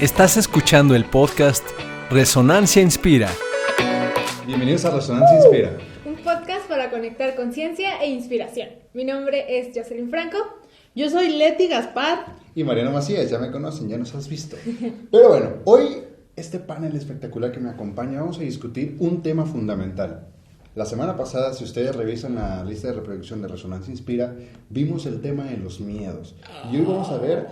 Estás escuchando el podcast Resonancia Inspira. Bienvenidos a Resonancia Inspira. Un podcast para conectar conciencia e inspiración. Mi nombre es Jocelyn Franco. Yo soy Leti Gaspar. Y Mariano Macías, ya me conocen, ya nos has visto. Pero bueno, hoy este panel espectacular que me acompaña, vamos a discutir un tema fundamental. La semana pasada, si ustedes revisan la lista de reproducción de Resonancia Inspira, vimos el tema de los miedos. Y hoy vamos a ver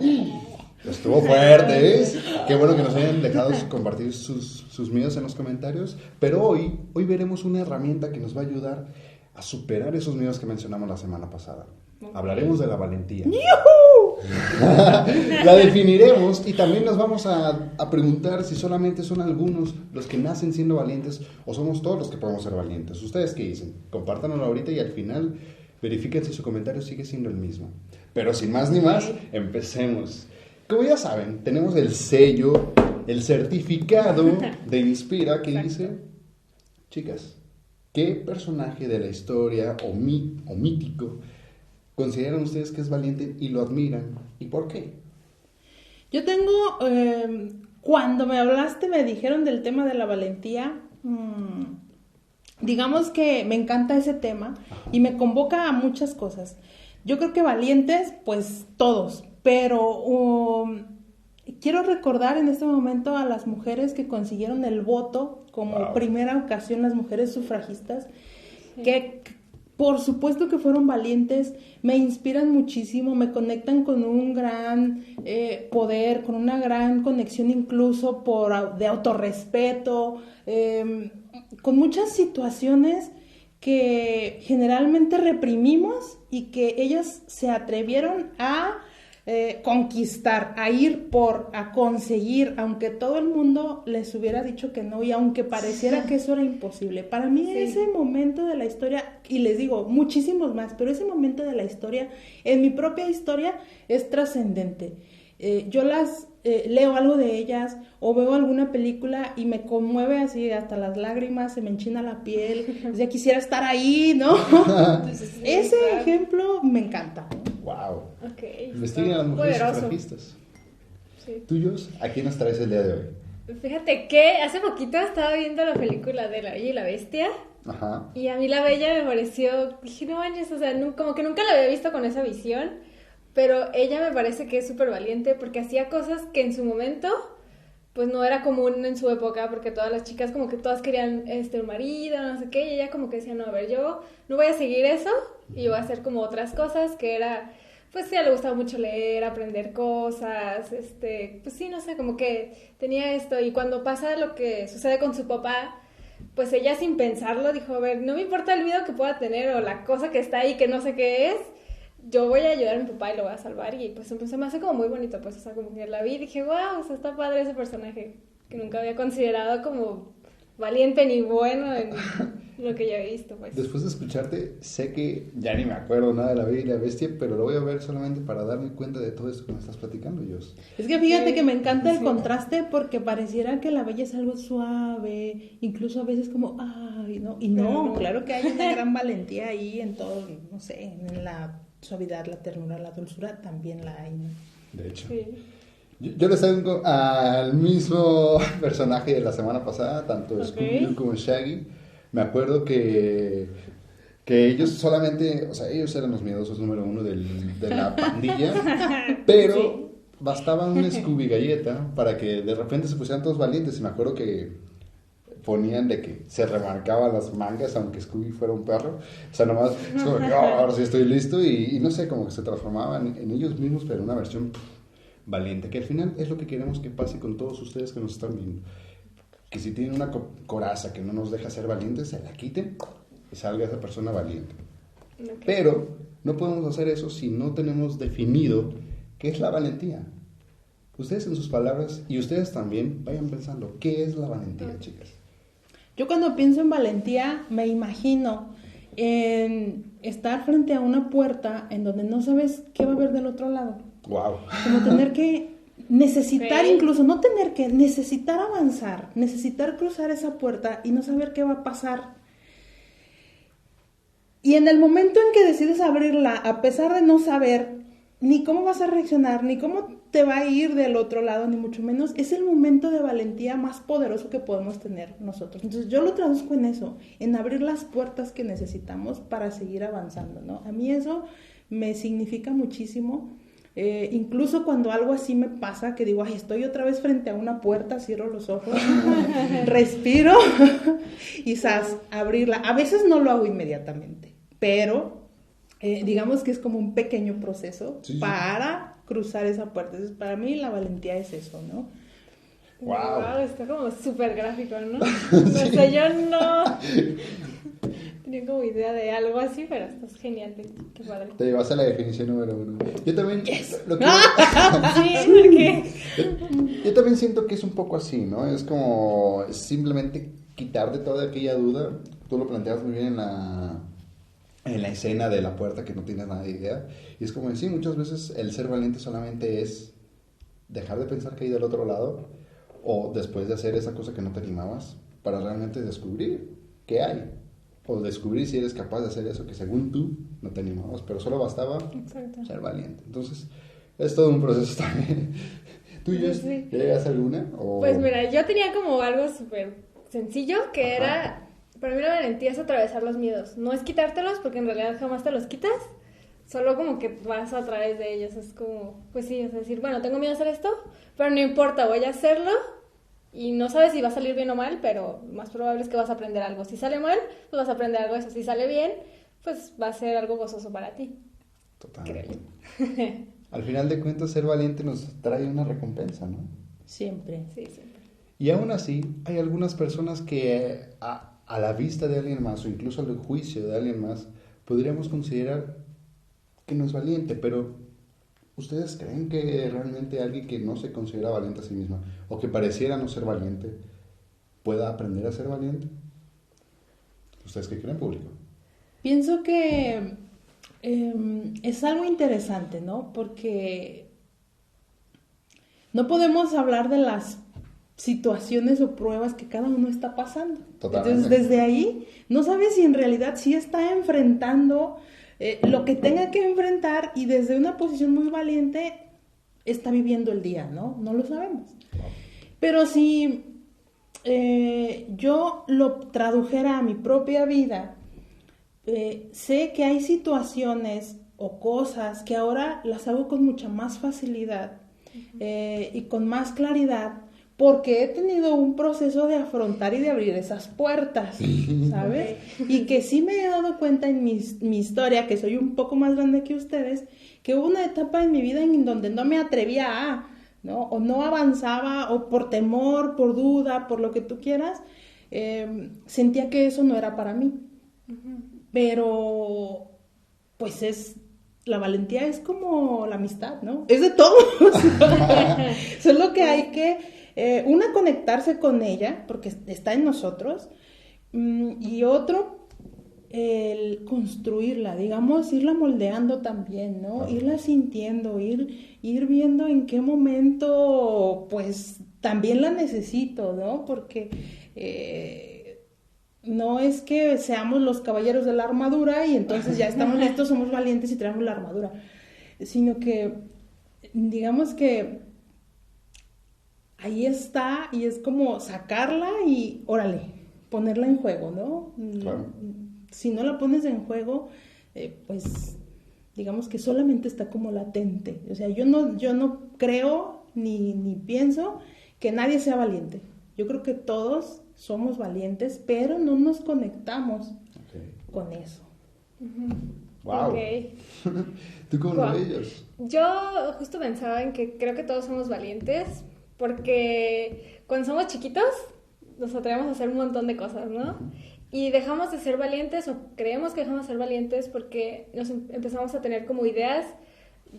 Estuvo fuerte, ¿eh? Qué bueno que nos hayan dejado compartir sus, sus miedos en los comentarios. Pero hoy, hoy veremos una herramienta que nos va a ayudar a superar esos miedos que mencionamos la semana pasada. Hablaremos de la valentía. la definiremos y también nos vamos a, a, preguntar si solamente son algunos los que nacen siendo valientes o somos todos los que podemos ser valientes. ¿Ustedes qué dicen? Compártanlo ahorita y al final verifiquen si su comentario sigue siendo el mismo. Pero sin más ni más, empecemos. Como ya saben, tenemos el sello, el certificado de Inspira que dice, chicas, ¿qué personaje de la historia o, o mítico consideran ustedes que es valiente y lo admiran? ¿Y por qué? Yo tengo, em, cuando me hablaste, me dijeron del tema de la valentía. Mm, digamos que me encanta ese tema y me convoca a muchas cosas. Yo creo que valientes, pues todos, pero um, quiero recordar en este momento a las mujeres que consiguieron el voto como primera ocasión, las mujeres sufragistas, que por supuesto que fueron valientes, me inspiran muchísimo, me conectan con un gran eh, poder, con una gran conexión incluso por, de autorrespeto, em, con muchas situaciones que generalmente reprimimos y que ellas se atrevieron a eh, conquistar, a ir por, a conseguir, aunque todo el mundo les hubiera dicho que no y aunque pareciera que eso era imposible. Para mí ese momento de la historia, y les digo muchísimos más, pero ese momento de la historia, en mi propia historia, es trascendente. Eh, yo las eh, leo algo de ellas o veo alguna película y me conmueve así hasta las lágrimas, se me enchina la piel, ya quisiera estar ahí, ¿no? Ese ejemplo me encanta. Wow. Okay. Investiguen a las mujeres sufragistas. Sí. ¿Tuyos? ¿A quién nos traes el día de hoy? Fíjate que hace poquito estaba viendo la película de La Bella y la Bestia. Ajá. Y a mí La Bella me pareció, dije, no manches, o sea, como que nunca la había visto con esa visión. Pero ella me parece que es súper valiente porque hacía cosas que en su momento pues no era común en su época porque todas las chicas como que todas querían este un marido, no sé qué, y ella como que decía, no, a ver, yo no voy a seguir eso y voy a hacer como otras cosas que era, pues sí, le gustaba mucho leer, aprender cosas, este, pues sí, no sé, como que tenía esto y cuando pasa lo que sucede con su papá, pues ella sin pensarlo dijo, a ver, no me importa el miedo que pueda tener o la cosa que está ahí que no sé qué es, yo voy a ayudar a mi papá y lo voy a salvar. Y pues se me hace como muy bonito, pues, o sea, como que la vi y dije, wow, o sea, está padre ese personaje que nunca había considerado como valiente ni bueno en lo que ya he visto, pues. Después de escucharte, sé que ya ni me acuerdo nada de la Bella y la Bestia, pero lo voy a ver solamente para darme cuenta de todo esto que me estás platicando, Dios. Es que fíjate que me encanta el contraste porque pareciera que la Bella es algo suave, incluso a veces como, ay, no, y no, claro que hay una gran valentía ahí en todo, no sé, en la suavidad, la ternura, la dulzura, también la hay. De hecho. Yo, les tengo al mismo personaje de la semana pasada, tanto Scooby como Shaggy. Me acuerdo que, que ellos solamente, o sea, ellos eran los miedosos número uno del, de la pandilla, pero bastaba un Scooby galleta para que de repente se pusieran todos valientes. Y me acuerdo que ponían de que se remarcaban las mangas, aunque Scooby fuera un perro. O sea, nomás, es como oh, ahora sí estoy listo. Y, no sé, como que se transformaban en ellos mismos, pero en una versión valiente. Que al final es lo que queremos que pase con todos ustedes que nos están viendo. Que si tienen una coraza que no nos deja ser valientes, se la quiten y salga esa persona valiente. Pero no podemos hacer eso si no tenemos definido qué es la valentía. Ustedes en sus palabras y ustedes también vayan pensando, ¿qué es la valentía, chicas? Yo cuando pienso en valentía me imagino en estar frente a una puerta en donde no sabes qué va a haber del otro lado. Wow. Como tener que necesitar incluso, no tener que, necesitar avanzar, necesitar cruzar esa puerta y no saber qué va a pasar. Y en el momento en que decides abrirla, a pesar de no saber ni cómo vas a reaccionar, ni cómo te va a ir del otro lado, ni mucho menos. Es el momento de valentía más poderoso que podemos tener nosotros. Entonces yo lo traduzco en eso, en abrir las puertas que necesitamos para seguir avanzando, ¿no? A mí eso me significa muchísimo. Eh, incluso cuando algo así me pasa, que digo, ay, estoy otra vez frente a una puerta, cierro los ojos, respiro y sas, abrirla. A veces no lo hago inmediatamente, pero eh, digamos que es como un pequeño proceso para cruzar esa puerta. Entonces, para mí la valentía es eso, ¿no? Wow. está como súper gráfico, ¿no? No sé, yo no tenía como idea de algo así, pero estás genial, qué padre. Te llevas a la definición número uno. Yo también... Lo que... sí, porque... Yo, también siento que es un poco así, ¿no? Es como simplemente quitar de toda aquella duda. Tú lo planteas muy bien en la en la escena de la puerta que no tienes nada de idea. Y es como decir, muchas veces el ser valiente solamente es dejar de pensar que hay del otro lado o después de hacer esa cosa que no te animabas para realmente descubrir qué hay. O descubrir si eres capaz de hacer eso que según tú no te animabas, pero solo bastaba ser valiente. Entonces, es todo un proceso también. ¿Tú ya llegas a alguna? Pues mira, yo tenía como algo súper sencillo que era para mí la valentía es atravesar los miedos. No es quitártelos, porque en realidad jamás te los quitas. Solo como que vas a través de ellos. Es como, pues sí, es decir, bueno, tengo miedo a hacer esto, pero no importa, voy a hacerlo. Y no sabes si va a salir bien o mal, pero más probable es que vas a aprender algo. Si sale mal, pues vas a aprender algo eso. Si sale bien, pues va a ser algo gozoso para ti. Total. Al final de cuentas, ser valiente nos trae una recompensa, ¿no? Siempre. Sí, siempre. Y aún así, hay algunas personas que a la vista de alguien más o incluso al juicio de alguien más, podríamos considerar que no es valiente, pero ¿ustedes creen que realmente alguien que no se considera valiente a sí misma o que pareciera no ser valiente pueda aprender a ser valiente? ¿Ustedes qué creen, público? Pienso que em, es algo interesante, ¿no? Porque no podemos hablar de las situaciones o pruebas que cada uno está pasando. Entonces, desde ahí, no sabes si en realidad sí está enfrentando eh, lo que tenga que enfrentar y desde una posición muy valiente está viviendo el día, ¿no? No lo sabemos. Pero si eh, yo lo tradujera a mi propia vida, eh, sé que hay situaciones o cosas que ahora las hago con mucha más facilidad y con más claridad porque he tenido un proceso de afrontar y de abrir esas puertas, ¿sabes? Y que sí me he dado cuenta en mi, historia, que soy un poco más grande que ustedes, que hubo una etapa en mi vida en donde no me atrevía a, ¿no? O no avanzaba, o por temor, por duda, por lo que tú quieras, em, sentía que eso no era para mí. Pero, pues es la valentía es como la amistad, ¿no? Es de todos. Solo que hay que eh, una, conectarse con ella, porque está en nosotros, mm, y otro, el construirla, digamos, irla moldeando también, ¿no? Irla sintiendo, ir, ir viendo en qué momento, pues, también la necesito, ¿no? Porque eh, no es que seamos los caballeros de la armadura y entonces ya estamos listos, somos valientes y traemos la armadura, sino que, digamos que ahí está y es como sacarla y órale, ponerla en juego, ¿no? Mm, si no la pones en juego, eh, pues digamos que solamente está como latente. O sea, yo no, yo no creo ni, ni pienso que nadie sea valiente. Yo creo que todos somos valientes, pero no nos conectamos con eso. Wow. ¿Tú cómo lo ves? Yo justo pensaba en que creo que todos somos valientes, porque cuando somos chiquitos nos atrevemos a hacer un montón de cosas, ¿no? Y dejamos de ser valientes o creemos que dejamos de ser valientes porque nos em-, empezamos a tener como ideas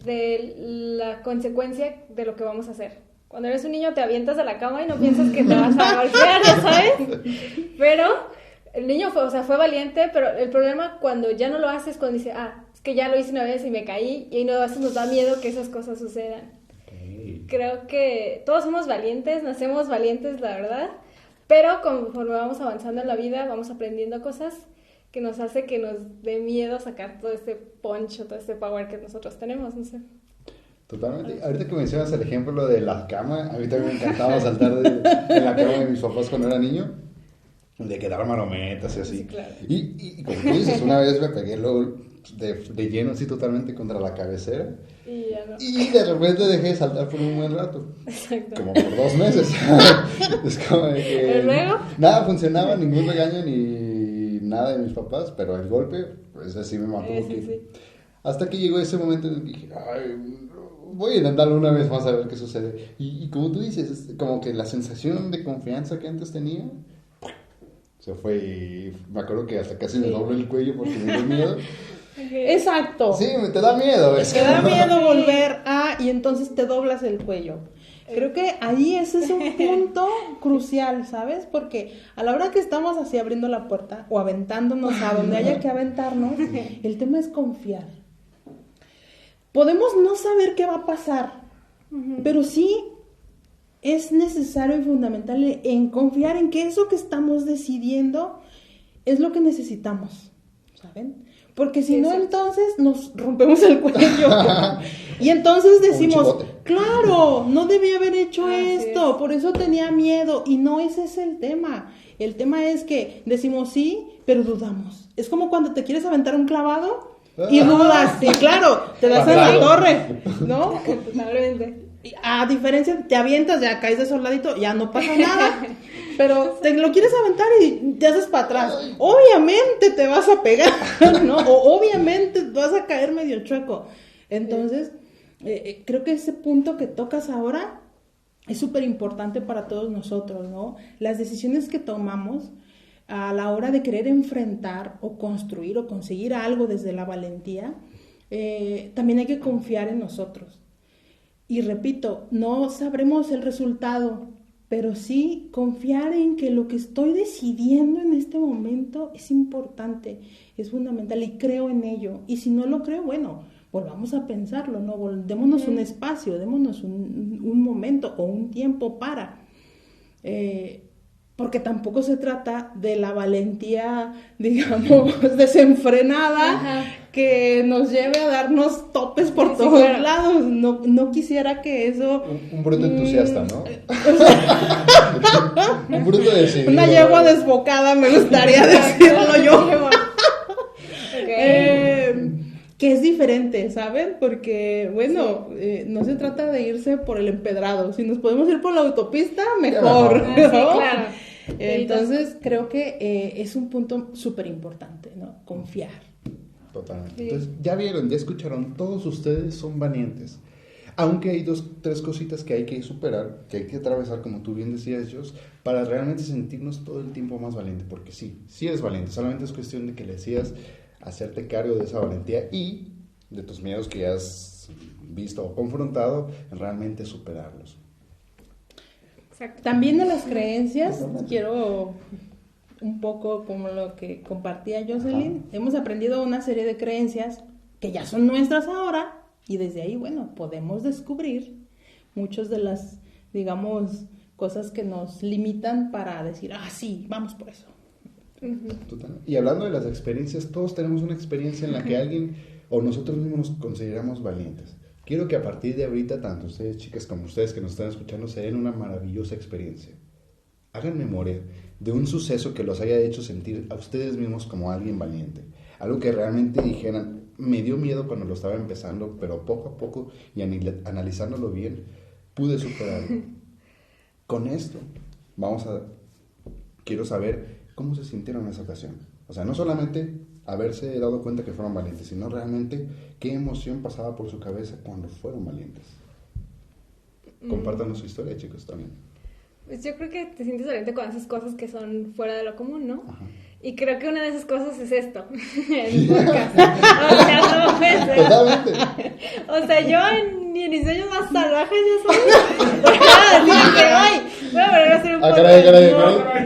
de la consecuencia de lo que vamos a hacer. Cuando eres un niño te avientas de la cama y no piensas que te vas a golpear, ¿sabes? Pero el niño fue, o sea, fue valiente, pero el problema cuando ya no lo haces, cuando dice, ah, es que ya lo hice una vez y me caí, y no, a nos da miedo que esas cosas sucedan creo que todos somos valientes, nacemos valientes, la verdad, pero conforme vamos avanzando en la vida, vamos aprendiendo cosas que nos hace que nos dé miedo sacar todo este poncho, todo este power que nosotros tenemos, no sé. Totalmente. Ahorita que mencionas el ejemplo de la cama, a mí también me encantaba saltar de, en la cama de mis papás cuando era niño, de quedar marometas y así. y, y, como tú dices, una vez me pegué luego de, de, lleno así totalmente contra la cabecera. Y, ya no. y de repente dejé de saltar por un buen rato. Exacto. Como por dos meses. es como de que... luego? Nada funcionaba, ningún regaño ni nada de mis papás, pero el golpe, pues así me mató. Sí, sí, Hasta que llegó ese momento en el que dije, ay, voy a intentarlo una vez más a ver qué sucede. Y, como tú dices, como que la sensación de confianza que antes tenía se fue y me acuerdo que hasta casi me dobló el cuello porque me dio miedo. Exacto. Sí, te da miedo. te da miedo volver a y entonces te doblas el cuello. Creo que ahí ese es un punto crucial, ¿sabes? Porque a la hora que estamos así abriendo la puerta o aventándonos a donde haya que aventarnos, el tema es confiar podemos no saber qué va a pasar, pero sí es necesario y fundamental en confiar en que eso que estamos decidiendo es lo que necesitamos, ¿saben? Porque si no, entonces nos rompemos el cuello. y entonces decimos, claro, no debía haber hecho esto, por eso tenía miedo. Y no ese es el tema. El tema es que decimos sí, pero dudamos. Es como cuando te quieres aventar un clavado y dudas, sí, claro, te das en la torre, ¿no? A diferencia, te avientas, ya caes de soldadito, ya no pasa nada. Pero te lo quieres aventar y te haces para atrás. Obviamente te vas a pegar, ¿no? O obviamente vas a caer medio chueco. Entonces, eh, eh, creo que ese punto que tocas ahora es súper importante para todos nosotros, ¿no? Las decisiones que tomamos a la hora de querer enfrentar o construir o conseguir algo desde la valentía, eh, también hay que confiar en nosotros. Y repito, no sabremos el resultado, pero sí confiar en que lo que estoy decidiendo en este momento es importante, es fundamental y creo en ello. Y si no lo creo, bueno, volvamos a pensarlo, ¿no? Démonos un espacio, démonos un, un momento o un tiempo para. Eh, porque tampoco se trata de la valentía, digamos, desenfrenada que nos lleve a darnos topes por todos lados. No, no quisiera que eso... Un, bruto entusiasta, ¿no? un bruto decidido. Una yegua desbocada, me gustaría decirlo yo. Eh, que es diferente, ¿saben? Porque, bueno, eh, no se trata de irse por el empedrado. Si nos podemos ir por la autopista, mejor. Ah, claro. Entonces, creo que eh, es un punto súper importante, ¿no? Confiar. Totalmente. Entonces, ya vieron, ya escucharon, todos ustedes son valientes. Aunque hay dos, tres cositas que hay que superar, que hay que atravesar, como tú bien decías, Jos, para realmente sentirnos todo el tiempo más valiente. Porque sí, sí eres valiente, solamente es cuestión de que le decías hacerte cargo de esa valentía y de tus miedos que has visto o confrontado, realmente superarlos. También de las creencias, quiero un poco como lo que compartía Jocelyn, hemos aprendido una serie de creencias que ya son nuestras ahora y desde ahí, bueno, podemos descubrir muchas de las, digamos, cosas que nos limitan para decir, ah, sí, vamos por eso. Y hablando de las experiencias, todos tenemos una experiencia en la que alguien o nosotros mismos nos consideramos valientes. Quiero que a partir de ahorita, tanto ustedes chicas como ustedes que nos están escuchando, se den una maravillosa experiencia. Hagan memoria de un suceso que los haya hecho sentir a ustedes mismos como alguien valiente. Algo que realmente dijeran, me dio miedo cuando lo estaba empezando, pero poco a poco y analizándolo bien, pude superarlo. Con esto, vamos a, quiero saber cómo se sintieron en esa ocasión. O sea, no solamente haberse dado cuenta que fueron valientes, sino realmente qué emoción pasaba por su cabeza cuando fueron valientes. Mm. Compártanos su historia, chicos, también. Pues yo creo que te sientes valiente con esas cosas que son fuera de lo común, ¿no? Y creo que una de esas cosas es esto, el podcast. o sea, no Totalmente. O sea, yo ni en mis sueños más salvajes yo soy. Así que, ay, voy a volver a hacer un ah, podcast.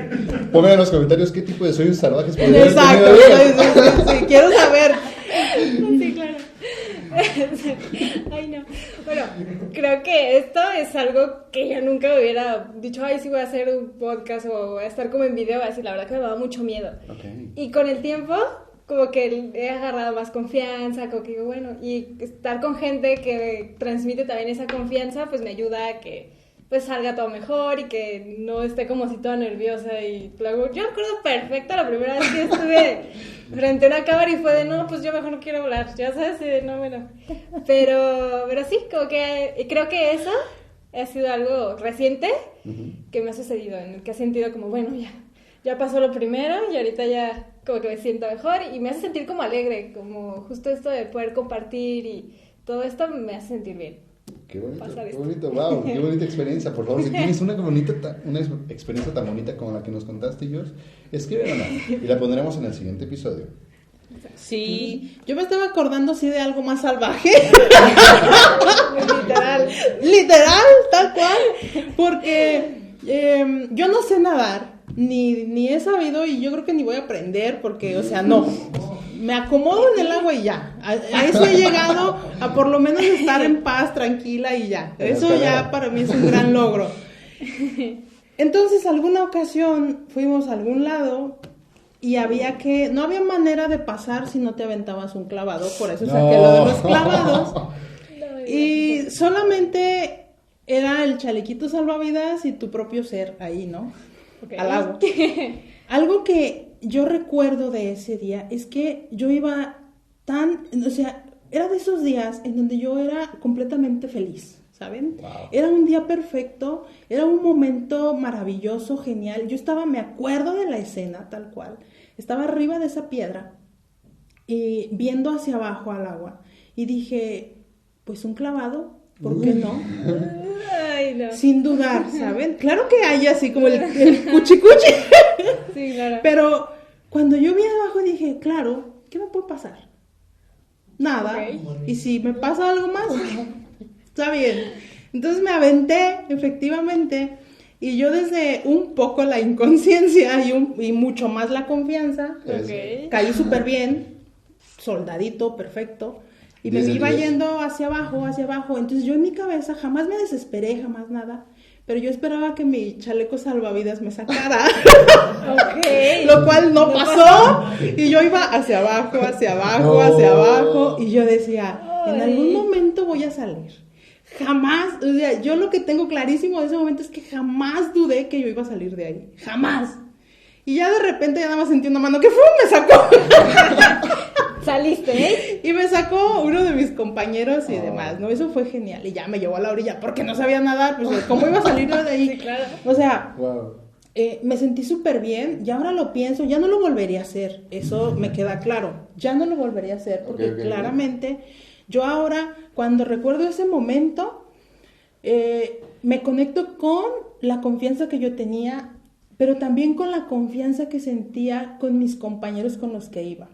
Pongan en los comentarios qué tipo de sueños salvajes podrían Exacto, sí, sí, quiero saber. Sí, claro. ay, no. Bueno, creo que esto es algo que yo nunca hubiera dicho, ay, sí voy a hacer un podcast o voy a estar como en video, así la verdad que me daba mucho miedo. Y con el tiempo, como que he agarrado más confianza, como que bueno, y estar con gente que transmite también esa confianza, pues me ayuda a que pues salga todo mejor y que no esté como si toda nerviosa y luego yo recuerdo perfecto la primera vez que estuve frente a una cámara y fue de no, pues yo mejor no quiero hablar, ya sabes, de no, bueno, pero, pero sí, como que creo que eso ha sido algo reciente que me ha sucedido, en el que he sentido como, bueno, ya, ya pasó lo primero y ahorita ya como que me siento mejor y me hace sentir como alegre, como justo esto de poder compartir y todo esto me hace sentir bien. Qué bonito, qué bonito, wow, qué bonita experiencia. Por favor, si tienes una, bonita, una experiencia tan bonita como la que nos contaste, George, escríbela y la pondremos en el siguiente episodio. Sí, yo me estaba acordando sí de algo más salvaje. literal. Literal, tal cual. Porque em, yo no sé nadar, ni, ni he sabido y yo creo que ni voy a aprender porque, o sea, no me acomodo en el agua y ya. A, eso he llegado, a por lo menos estar en paz, tranquila y ya. Eso ya para mí es un gran logro. Entonces, alguna ocasión fuimos a algún lado y había que, no había manera de pasar si no te aventabas un clavado, por eso saqué lo de los clavados. y solamente era el chalequito salvavidas y tu propio ser ahí, ¿no? Al agua. Algo que yo recuerdo de ese día es que yo iba tan, o sea, era de esos días en donde yo era completamente feliz, ¿saben? Era un día perfecto, era un momento maravilloso, genial. Yo estaba, me acuerdo de la escena tal cual, estaba arriba de esa piedra y viendo hacia abajo al agua y dije, pues un clavado, ¿por qué no? Sin dudar, ¿saben? Claro que hay así como el, el cuchi cuchi. Sí, claro. Pero cuando yo vi abajo dije, claro, ¿qué me puede pasar? Nada. Y si me pasa algo más, está bien. Entonces me aventé, efectivamente, y yo desde un poco la inconsciencia y, un, y mucho más la confianza, caí súper bien, soldadito, perfecto. Y me iba yendo hacia abajo, hacia abajo. Entonces yo en mi cabeza jamás me desesperé, jamás nada. Pero yo esperaba que mi chaleco salvavidas me sacara. Lo cual no, pasó. Y yo iba hacia abajo, hacia abajo, hacia abajo. Y yo decía, en algún momento voy a salir. Jamás, o sea, yo lo que tengo clarísimo de ese momento es que jamás dudé que yo iba a salir de ahí. Jamás. Y ya de repente ya nada más sentí una mano que ¡fum! me sacó. Saliste, ¿eh? Y me sacó uno de mis compañeros y demás, ¿no? Eso fue genial. Y ya me llevó a la orilla porque no sabía nadar, pues ¿cómo iba a salir de ahí? Sí, claro. O sea, eh, me sentí súper bien y ahora lo pienso, ya no lo volvería a hacer. Eso me queda claro. Ya no lo volvería a hacer porque claramente yo ahora, cuando recuerdo ese momento, eh, me conecto con la confianza que yo tenía pero también con la confianza que sentía con mis compañeros con los que iba.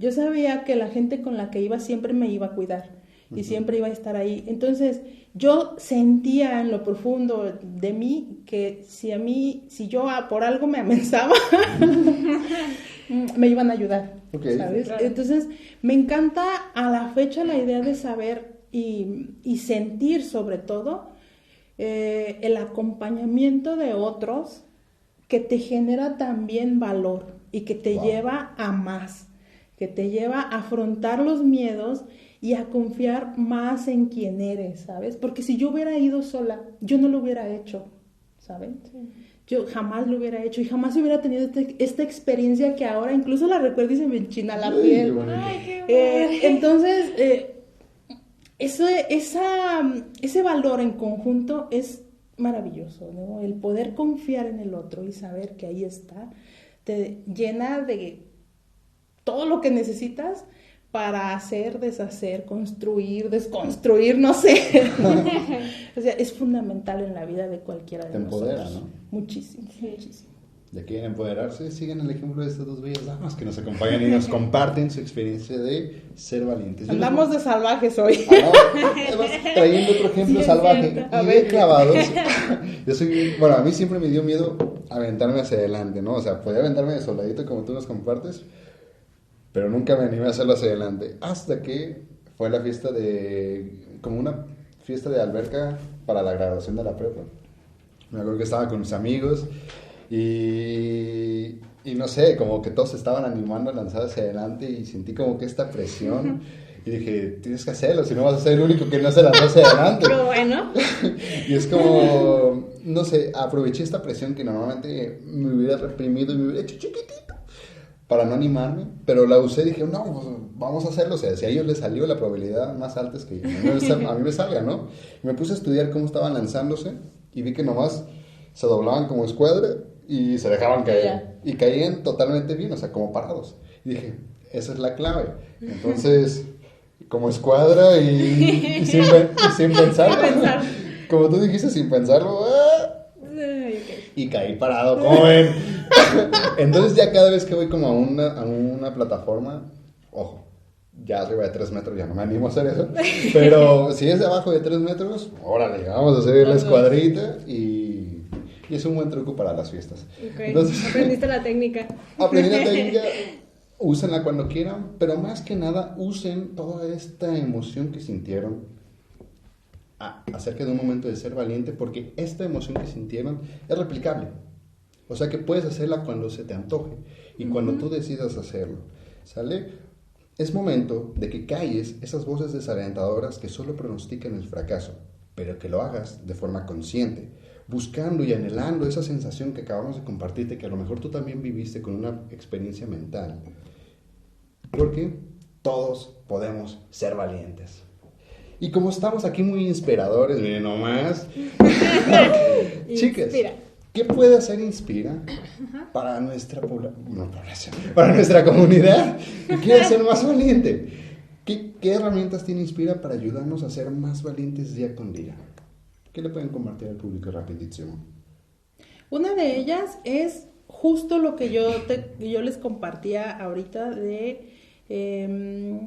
Yo sabía que la gente con la que iba siempre me iba a cuidar y siempre iba a estar ahí. Entonces, yo sentía en lo profundo de mí que si a mí, si yo por algo me amenazaba, me iban a ayudar, ¿sabes? Entonces, me encanta a la fecha la idea de saber y, sentir sobre todo eh, el acompañamiento de otros que te genera también valor y que te lleva a más, que te lleva a afrontar los miedos y a confiar más en quién eres, ¿sabes? Porque si yo hubiera ido sola, yo no lo hubiera hecho, ¿saben? Yo jamás lo hubiera hecho y jamás hubiera tenido este, esta experiencia que ahora incluso la recuerdo y se me enchina la piel. Eh, entonces, eh, ese, esa, ese valor en conjunto es maravilloso, ¿no? El poder confiar en el otro y saber que ahí está, te llena de todo lo que necesitas para hacer, deshacer, construir, desconstruir, no sé. o sea, es fundamental en la vida de cualquiera de te empodera, ¿no? Muchísimo, muchísimo ya quieren empoderarse, sigan el ejemplo de estas dos bellas damas que nos acompañan y nos comparten su experiencia de ser valientes. Andamos de salvajes hoy. trayendo otro ejemplo salvaje y de clavados. Yo soy, bueno, a mí siempre me dio miedo aventarme hacia adelante, ¿no? O sea, podía aventarme de soldadito como tú nos compartes, pero nunca me animé a hacerlo hacia adelante. Hasta que fue la fiesta de, como una fiesta de alberca para la graduación de la prepa. Me acuerdo que estaba con mis amigos y y no sé, como que todos estaban animando a lanzar hacia adelante y sentí como que esta presión. Y dije, tienes que hacerlo, si no vas a ser el único que no se lanzó hacia adelante. Pero bueno. y es como, no sé, aproveché esta presión que normalmente me hubiera reprimido y me hubiera hecho chiquitito para no animarme, pero la usé y dije, no, pues, vamos a hacerlo. O sea, si a ellos les salió, la probabilidad más alta es que a mí me salga, ¿no? Y me puse a estudiar cómo estaban lanzándose y vi que nomás se doblaban como escuadra y se dejaban caer. Y caían totalmente bien, o sea, como parados. Y dije, esa es la clave. Entonces, como escuadra y, sin, pensarlo. Como tú dijiste, sin pensarlo. ¡ah! Y caí parado, como ven. Entonces ya cada vez que voy como a una, a una plataforma, ojo, ya arriba de 3 metros ya no me animo a hacer eso. Pero si es de abajo de 3 metros, órale, vamos a hacer la escuadrita y, y, es un buen truco para las fiestas. Entonces, Aprendiste la técnica. Aprendí la técnica. Úsenla cuando quieran, pero más que nada usen toda esta emoción que sintieron acerca de un momento de ser valiente, porque esta emoción que sintieron es replicable. O sea que puedes hacerla cuando se te antoje y cuando tú decidas hacerlo. ¿Sale? Es momento de que calles esas voces desalentadoras que solo pronostican el fracaso, pero que lo hagas de forma consciente, buscando y anhelando esa sensación que acabamos de compartirte, que a lo mejor tú también viviste con una experiencia mental. Porque todos podemos ser valientes. Y como estamos aquí muy inspiradores, miren nomás. Chicas, ¿qué puede hacer Inspira para nuestra población, para nuestra comunidad que quiere ser más valiente? ¿Qué, ¿Qué, herramientas tiene Inspira para ayudarnos a ser más valientes día con día? ¿Qué le pueden compartir al público rapidísimo? Una de ellas es justo lo que yo, te, yo les compartía ahorita de em,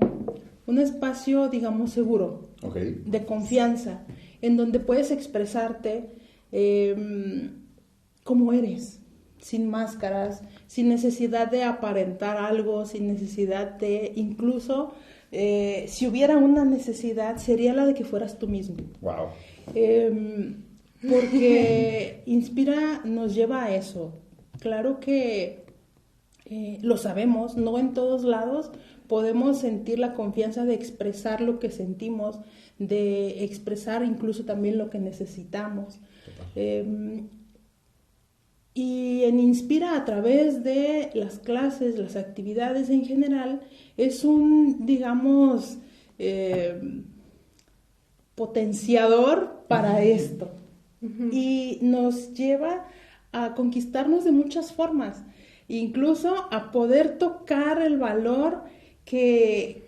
un espacio, digamos, seguro, de confianza, en donde puedes expresarte em, como eres, sin máscaras, sin necesidad de aparentar algo, sin necesidad de, incluso, eh, si hubiera una necesidad, sería la de que fueras tú mismo. Wow. Em, porque Inspira nos lleva a eso. Claro que eh, lo sabemos, no en todos lados, podemos sentir la confianza de expresar lo que sentimos, de expresar incluso también lo que necesitamos. Y en Inspira a través de las clases, las actividades en general, es un, digamos, em, potenciador para esto. Y nos lleva a conquistarnos de muchas formas, incluso a poder tocar el valor que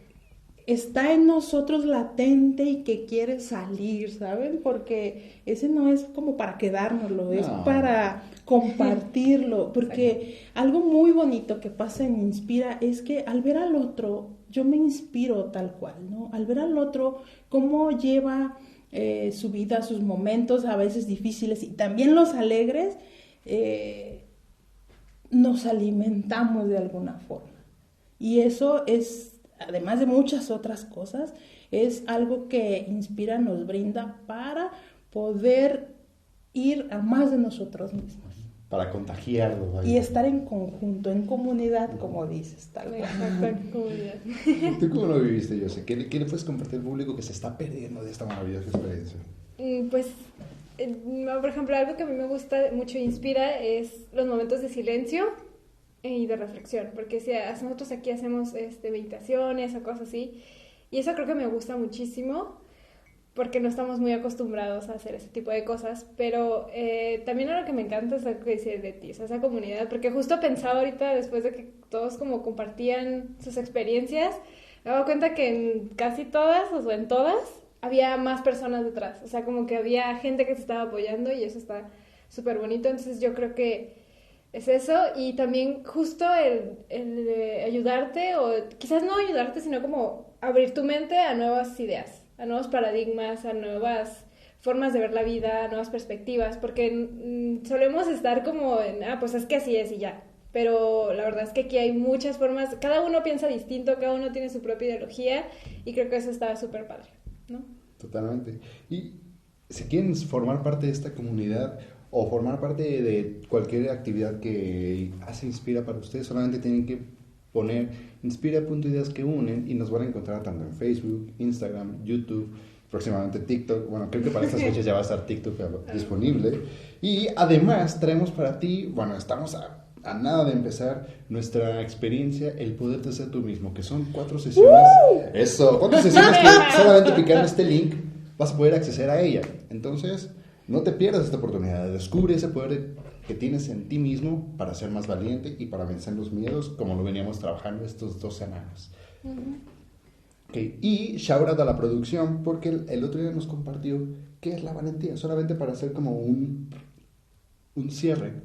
está en nosotros latente y que quiere salir, ¿saben? Porque ese no es como para quedárnoslo, es para compartirlo, porque algo muy bonito que pasa en Inspira es que al ver al otro, yo me inspiro tal cual, ¿no? Al ver al otro, cómo lleva eh, su vida, sus momentos a veces difíciles y también los alegres, eh, nos alimentamos de alguna forma. Y eso es, además de muchas otras cosas, es algo que Inspira nos brinda para poder ir a más de nosotros mismos. Para contagiarlo. Y estar en conjunto, en comunidad, como dices, tal vez. ¿Tú cómo lo viviste, José? ¿Qué, ¿Qué le puedes compartir al público que se está perdiendo de esta maravillosa experiencia? Mm, pues, eh, por ejemplo, algo que a mí me gusta mucho inspira es los momentos de silencio y de reflexión, porque si nosotros aquí hacemos este, meditaciones o cosas así, y eso creo que me gusta muchísimo, porque no estamos muy acostumbrados a hacer ese tipo de cosas, pero eh, también lo que me encanta es lo que dice de ti, esa comunidad, porque justo pensaba ahorita, después de que todos como compartían sus experiencias, me dado cuenta que en casi todas, o en todas, había más personas detrás, o sea, como que había gente que se estaba apoyando y eso está súper bonito, entonces yo creo que es eso, y también justo el, el ayudarte, o quizás no ayudarte, sino como abrir tu mente a nuevas ideas, a nuevos paradigmas, a nuevas formas de ver la vida, nuevas perspectivas, porque solemos estar como en, ah, pues es que así es y ya. Pero la verdad es que aquí hay muchas formas, cada uno piensa distinto, cada uno tiene su propia ideología y creo que eso está súper padre, ¿no? Totalmente. Y si quieren formar parte de esta comunidad o formar parte de cualquier actividad que hace Inspira para ustedes, solamente tienen que poner inspira.ideas que unen y nos van a encontrar tanto en Facebook, Instagram, YouTube, próximamente TikTok. Bueno, creo que para estas fechas ya va a estar TikTok disponible. Y además traemos para ti, bueno, estamos a, nada de empezar nuestra experiencia, el poder de ser tú mismo, que son cuatro sesiones. Eso, cuatro sesiones que solamente picando este link vas a poder acceder a ella. Entonces, no te pierdas esta oportunidad, descubre ese poder que tienes en ti mismo para ser más valiente y para vencer los miedos, como lo veníamos trabajando estos dos semanas. Y shout a la producción, porque el, otro día nos compartió qué es la valentía, solamente para hacer como un, un cierre.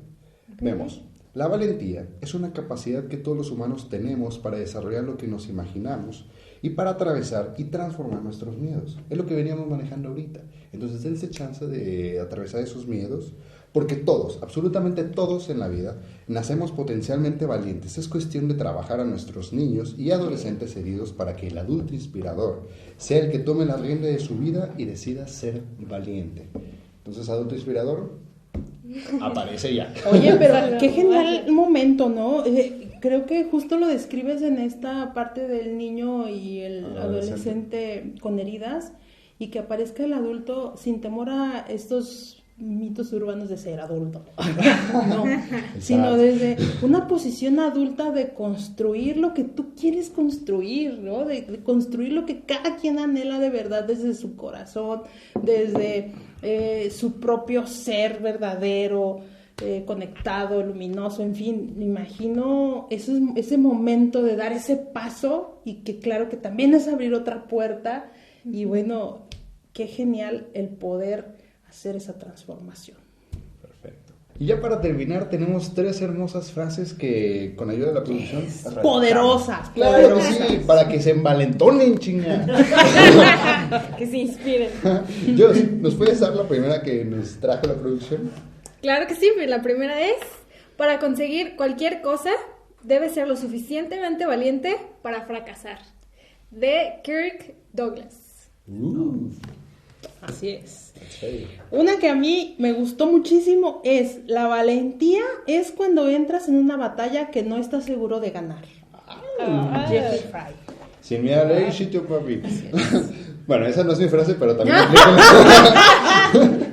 Vemos, la valentía es una capacidad que todos los humanos tenemos para desarrollar lo que nos imaginamos y para atravesar y transformar nuestros miedos. Es lo que veníamos manejando ahorita. Entonces, dense chance de atravesar esos miedos, porque todos, absolutamente todos en la vida, nacemos potencialmente valientes. Es cuestión de trabajar a nuestros niños y adolescentes heridos para que el adulto inspirador sea el que tome la rienda de su vida y decida ser valiente. Entonces, adulto inspirador, aparece ya. Oye, pero qué genial momento, ¿no? Eh, creo que justo lo describes en esta parte del niño y el adolescente. con heridas y que aparezca el adulto sin temor a estos mitos urbanos de ser adulto, no, sino desde una posición adulta de construir lo que tú quieres construir, ¿no? De, construir lo que cada quien anhela de verdad desde su corazón, desde eh, su propio ser verdadero, eh, conectado, luminoso, en fin, me imagino ese, ese momento de dar ese paso y que claro que también es abrir otra puerta y bueno, qué genial el poder hacer esa transformación. Perfecto. Y ya para terminar, tenemos tres hermosas frases que con ayuda de la producción. Poderosas, Claro que sí, para que se envalentonen, chinga. que se inspiren. Yo, ¿nos puedes dar la primera que nos trajo la producción? Claro que sí, la primera es: para conseguir cualquier cosa, debe ser lo suficientemente valiente para fracasar. De Kirk Douglas. Uh. Así es. Una que a mí me gustó muchísimo es la valentía es cuando entras en una batalla que no estás seguro de ganar. Ah. Fry. Sin miedo a ley, sitio papi. Bueno, esa no es mi frase, pero también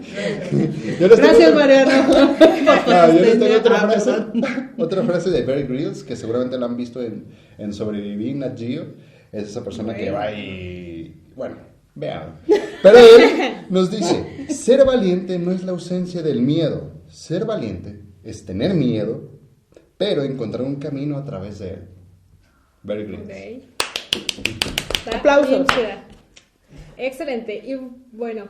Gracias, Mariano. yo les tengo otra frase, otra frase de Barry Grylls, que seguramente la han visto en, en Sobrevivir Nat Geo. Es esa persona que va y... Bueno, Vean. Pero él nos dice, ser valiente no es la ausencia del miedo. Ser valiente es tener miedo, pero encontrar un camino a través de él. Very good. Aplausos. Excelente. Y bueno,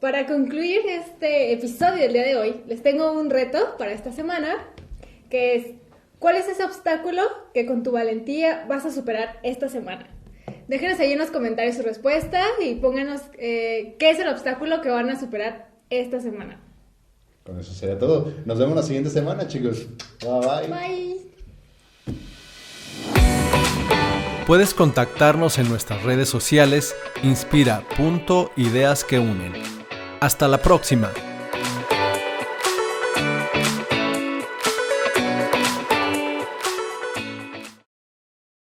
para concluir este episodio del día de hoy, les tengo un reto para esta semana, que es, ¿cuál es ese obstáculo que con tu valentía vas a superar esta semana? Déjenos ahí en los comentarios su respuesta y pónganos eh, qué es el obstáculo que van a superar esta semana. Con eso sería todo. Nos vemos la siguiente semana, chicos. Bye bye. Bye. Puedes contactarnos en nuestras redes sociales inspira.ideas que unen. Hasta la próxima.